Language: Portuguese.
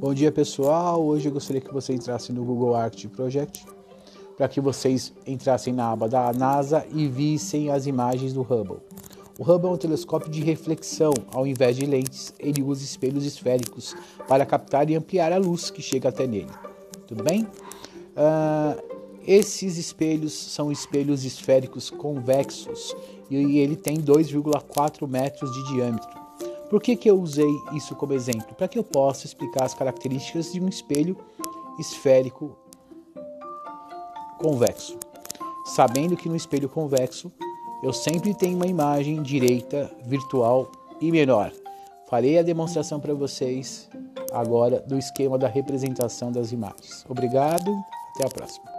Bom dia pessoal, hoje eu gostaria que você entrasse no Google Art Project para que vocês entrassem na aba da NASA e vissem as imagens do Hubble. O Hubble é um telescópio de reflexão, ao invés de lentes, ele usa espelhos esféricos para captar e ampliar a luz que chega até nele. Tudo bem? Uh, esses espelhos são espelhos esféricos convexos e ele tem 2,4 metros de diâmetro. Por que, que eu usei isso como exemplo? Para que eu possa explicar as características de um espelho esférico convexo. Sabendo que no espelho convexo eu sempre tenho uma imagem direita, virtual e menor. Farei a demonstração para vocês agora do esquema da representação das imagens. Obrigado, até a próxima.